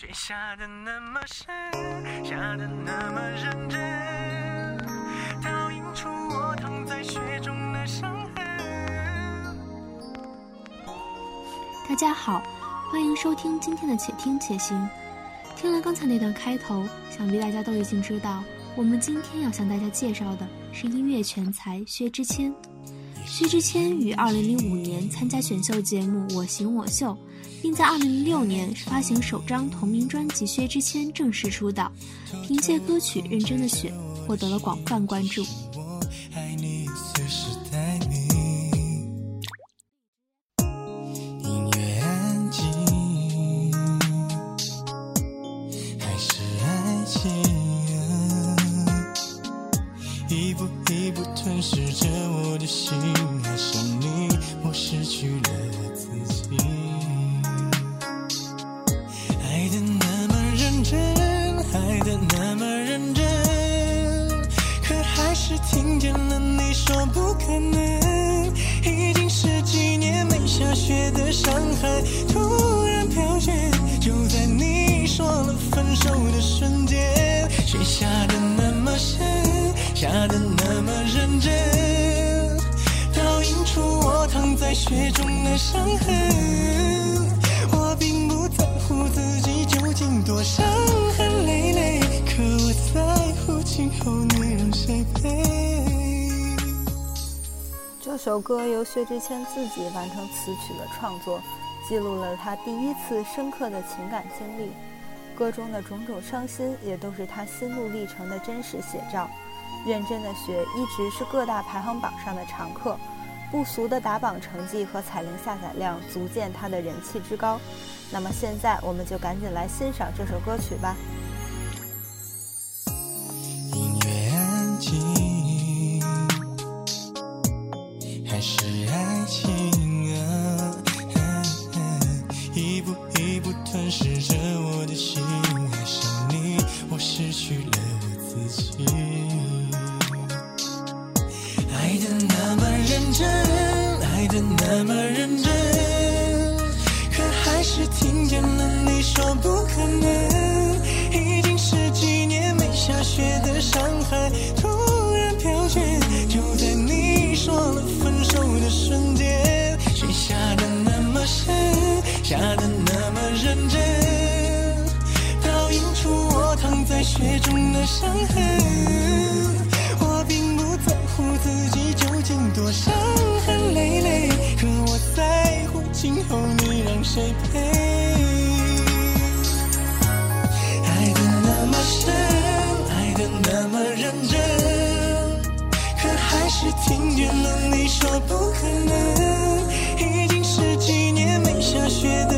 雪下的那么深，下的那么认真，倒映出我躺在雪中的伤痕。大家好，欢迎收听今天的《且听且行》。听了刚才那段开头，想必大家都已经知道，我们今天要向大家介绍的是音乐全才薛之谦。薛之谦于2005年参加选秀节目《我型我秀》，并在2006年发行首张同名专辑《薛之谦》正式出道，凭借歌曲《认真的雪》获得了广泛关注。雪中的伤痕，我并不在乎自己究竟多伤痕累累，可我在乎今后你让谁陪。这首歌由薛之谦自己完成词曲的创作，记录了他第一次深刻的情感经历。歌中的种种伤心，也都是他心路历程的真实写照。认真的雪一直是各大排行榜上的常客。不俗的打榜成绩和彩铃下载量，足见他的人气之高。那么现在，我们就赶紧来欣赏这首歌曲吧。雪中的伤痕。我并不在乎自己究竟多伤痕累累？可我在乎今后你让谁陪？爱的那么深，爱的那么认真，可还是听见了你说不可能。已经十几年没下雪的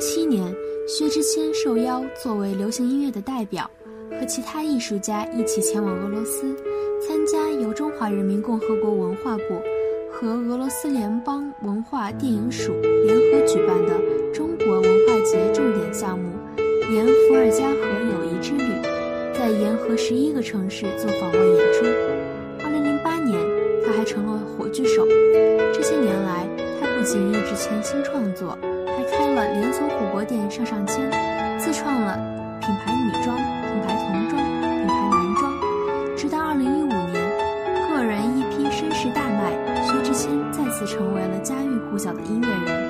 七年，薛之谦受邀作为流行音乐的代表，和其他艺术家一起前往俄罗斯，参加由中华人民共和国文化部和俄罗斯联邦文化电影署联合举办的中国文化节重点项目“沿伏尔加河友谊之旅”，在沿河十一个城市做访问演出。二零零八年，他还成了火炬手。这些年来，他不仅一直潜心创作。连锁火锅店上上签，自创了品牌女装、品牌童装、品牌男装，直到二零一五年，个人一批绅士大卖，薛之谦再次成为了家喻户晓的音乐人。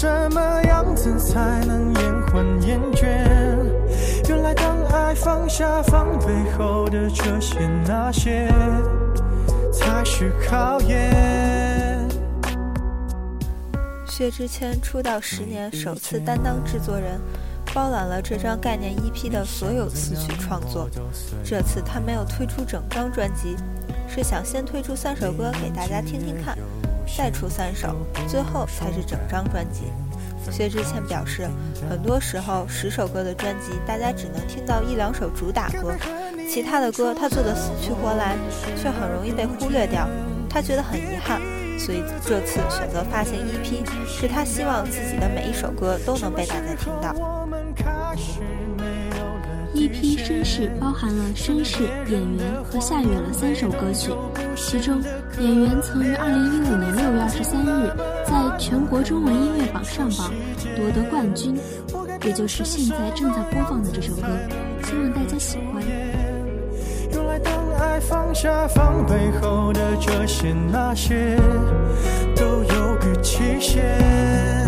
什么样子才能延缓厌倦？原来当爱放下防备后的这些那些，才是考验。薛之谦出道十年，首次担当制作人。包揽了这张概念 EP 的所有词曲创作。这次他没有推出整张专辑，是想先推出三首歌给大家听听看，再出三首，最后才是整张专辑。薛之谦表示，很多时候十首歌的专辑，大家只能听到一两首主打歌，其他的歌他做的死去活来，却很容易被忽略掉。他觉得很遗憾，所以这次选择发行 EP，是他希望自己的每一首歌都能被大家听到。EP《绅士》包含了《绅士》《演员》和《下雨了》三首歌曲，其中《演员》曾于二零一五年六月二十三日在全国中文音乐榜上榜，夺得冠军，也就是现在正在播放的这首歌，希望大家喜欢。爱放下防备后的这些那些，都有个期限。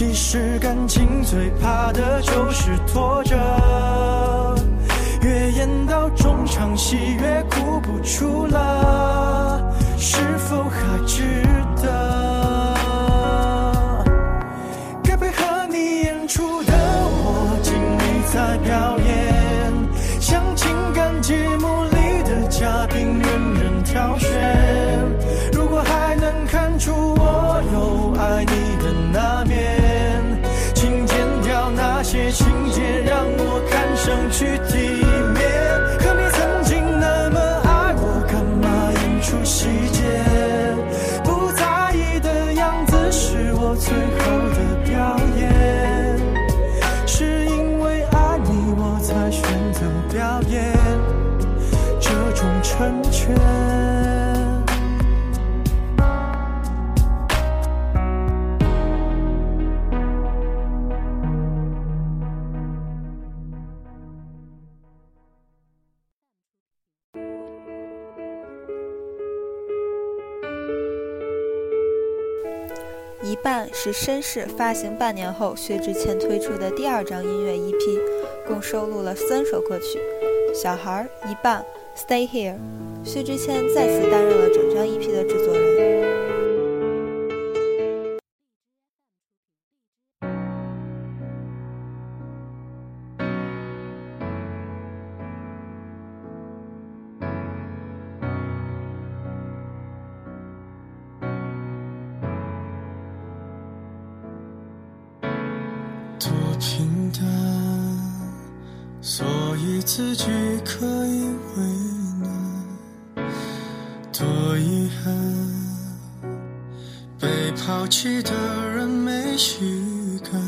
其实感情最怕的就是拖着，越演到中场戏越哭不出了，是否还值得？一半是绅士发行半年后，薛之谦推出的第二张音乐 EP，共收录了三首歌曲。小孩一半，Stay Here，薛之谦再次担任了整张 EP 的制作人。平淡，所以自己可以为难。多遗憾，被抛弃的人没预感，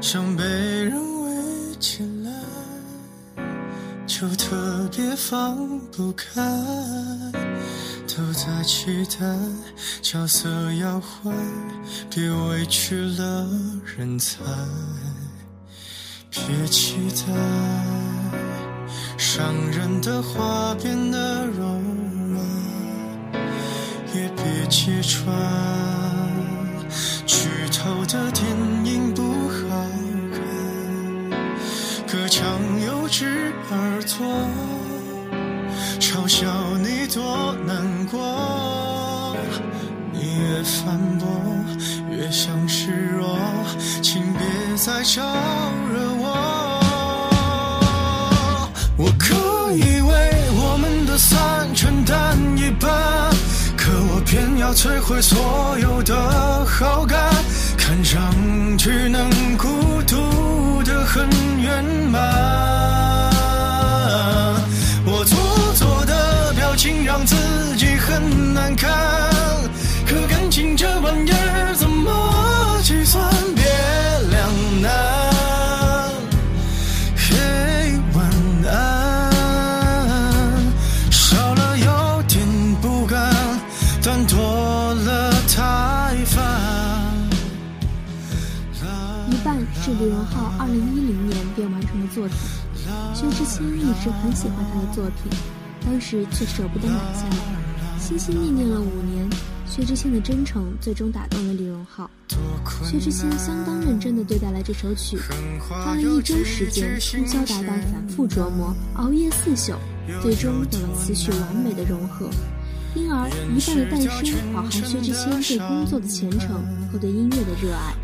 想被人围起来，就特别放不开。都在期待角色要换，别委屈了人才。别期待伤人的话变得柔软，也别揭穿剧透的电影不好看。隔墙有只耳朵嘲笑你多难过，你越反驳越想示弱，请别再招惹我。我可以为我们的散承担一半，可我偏要摧毁所有的好感，看上去能孤独的很圆满。我做作的表情让自己很难看，可感情这玩意儿怎是李荣浩二零一零年便完成的作品，薛之谦一直很喜欢他的作品，当时却舍不得买下来，心心念念了五年。薛之谦的真诚最终打动了李荣浩，薛之谦相当认真地对待了这首曲，花了一周时间，通宵达旦反复琢磨，熬夜四宿，最终有了此曲完美的融合。因而，一半的诞生饱含薛之谦对工作的虔诚和对音乐的热爱，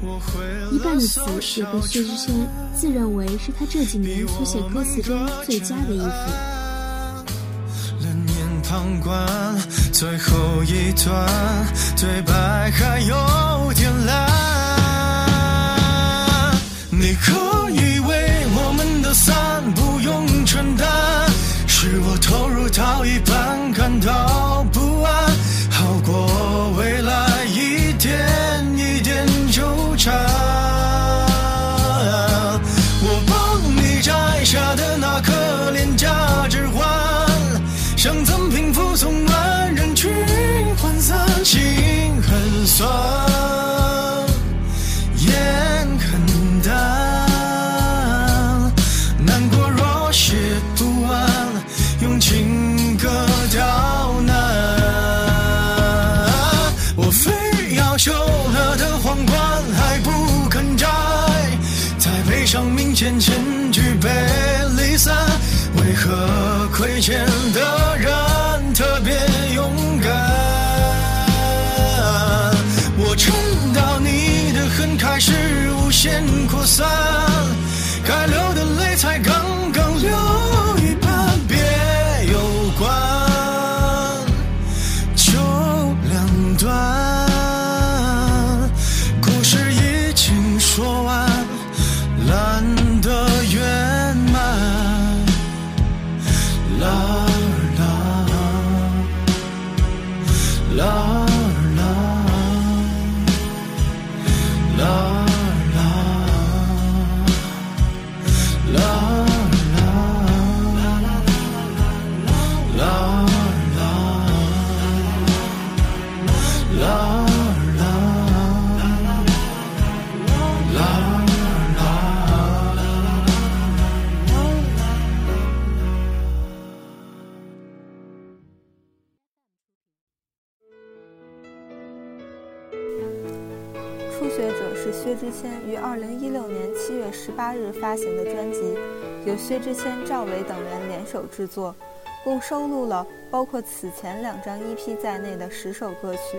一半的词也被薛之谦自认为是他这几年所写歌词中最佳的一幅。旁观，最后一段对白还有点烂。你可以为我们的散，是我投入到一半感到不安，好过未来一点该流的泪才二零一六年七月十八日发行的专辑，由薛之谦、赵薇等人联手制作，共收录了包括此前两张 EP 在内的十首歌曲。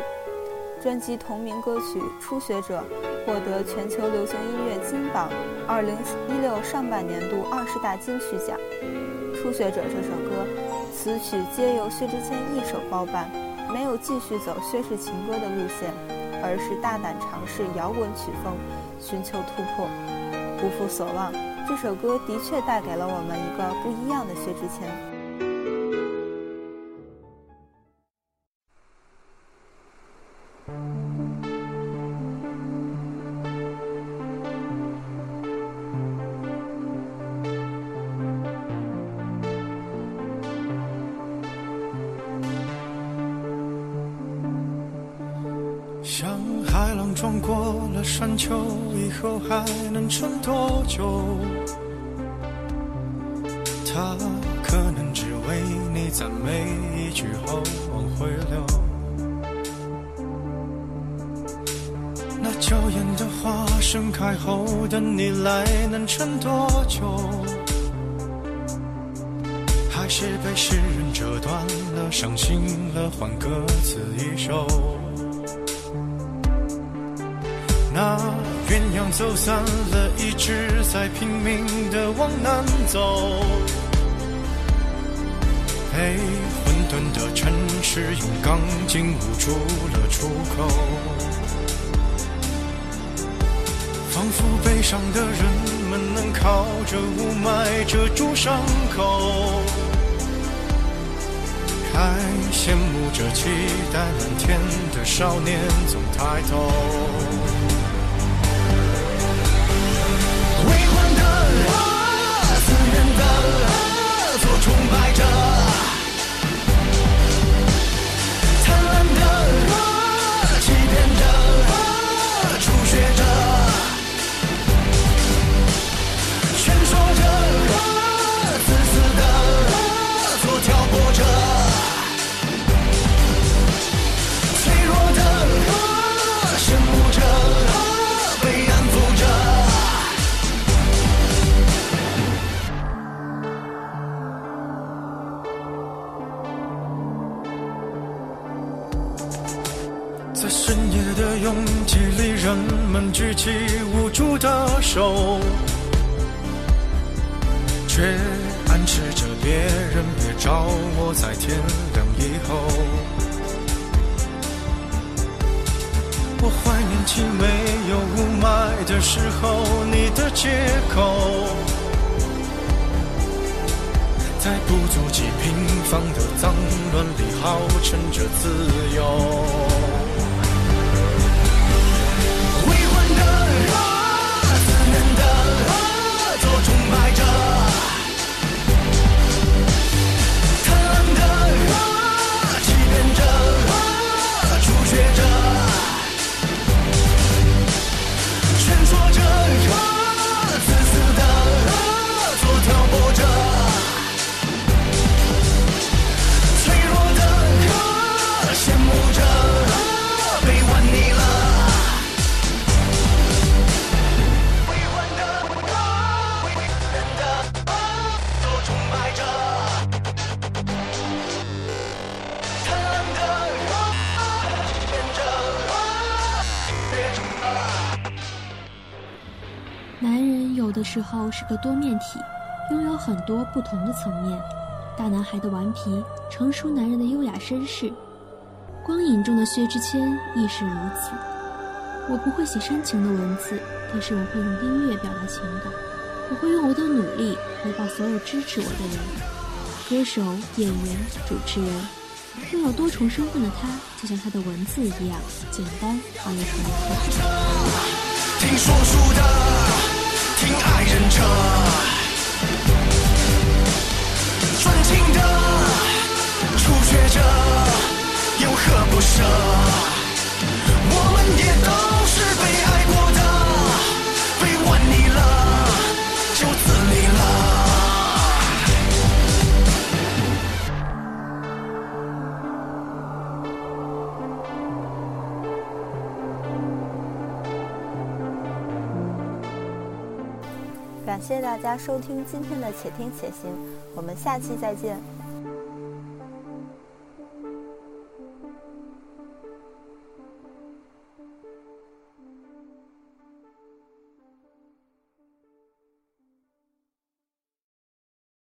专辑同名歌曲《初学者》获得全球流行音乐金榜二零一六上半年度二十大金曲奖。《初学者》这首歌，词曲皆由薛之谦一手包办，没有继续走薛氏情歌的路线。而是大胆尝试摇滚曲风，寻求突破。不负所望，这首歌的确带给了我们一个不一样的薛之谦。海浪撞过了山丘，以后还能撑多久？他可能只为你赞美一句后往回流。那娇艳的花盛开后等你来，能撑多久？还是被诗人折断了，伤心了，换歌词一首。那鸳鸯走散了，一直在拼命的往南走。被混沌的城市用钢筋捂住了出口。仿佛悲伤的人们能靠着雾霾遮住伤口，还羡慕着期待蓝天的少年总抬头。做崇拜者，的时候，你的借口，在不足几平方的脏乱里，号称着自由。个多面体，拥有很多不同的层面。大男孩的顽皮，成熟男人的优雅绅士。光影中的薛之谦亦是如此。我不会写煽情的文字，但是我会用音乐表达情感。我会用我的努力回报所有支持我的人。歌手、演员、主持人，拥有多重身份的他，就像他的文字一样简单而又纯粹。爱人者，专情的初学者，有何不舍？我谢谢大家收听今天的《且听且行》，我们下期再见。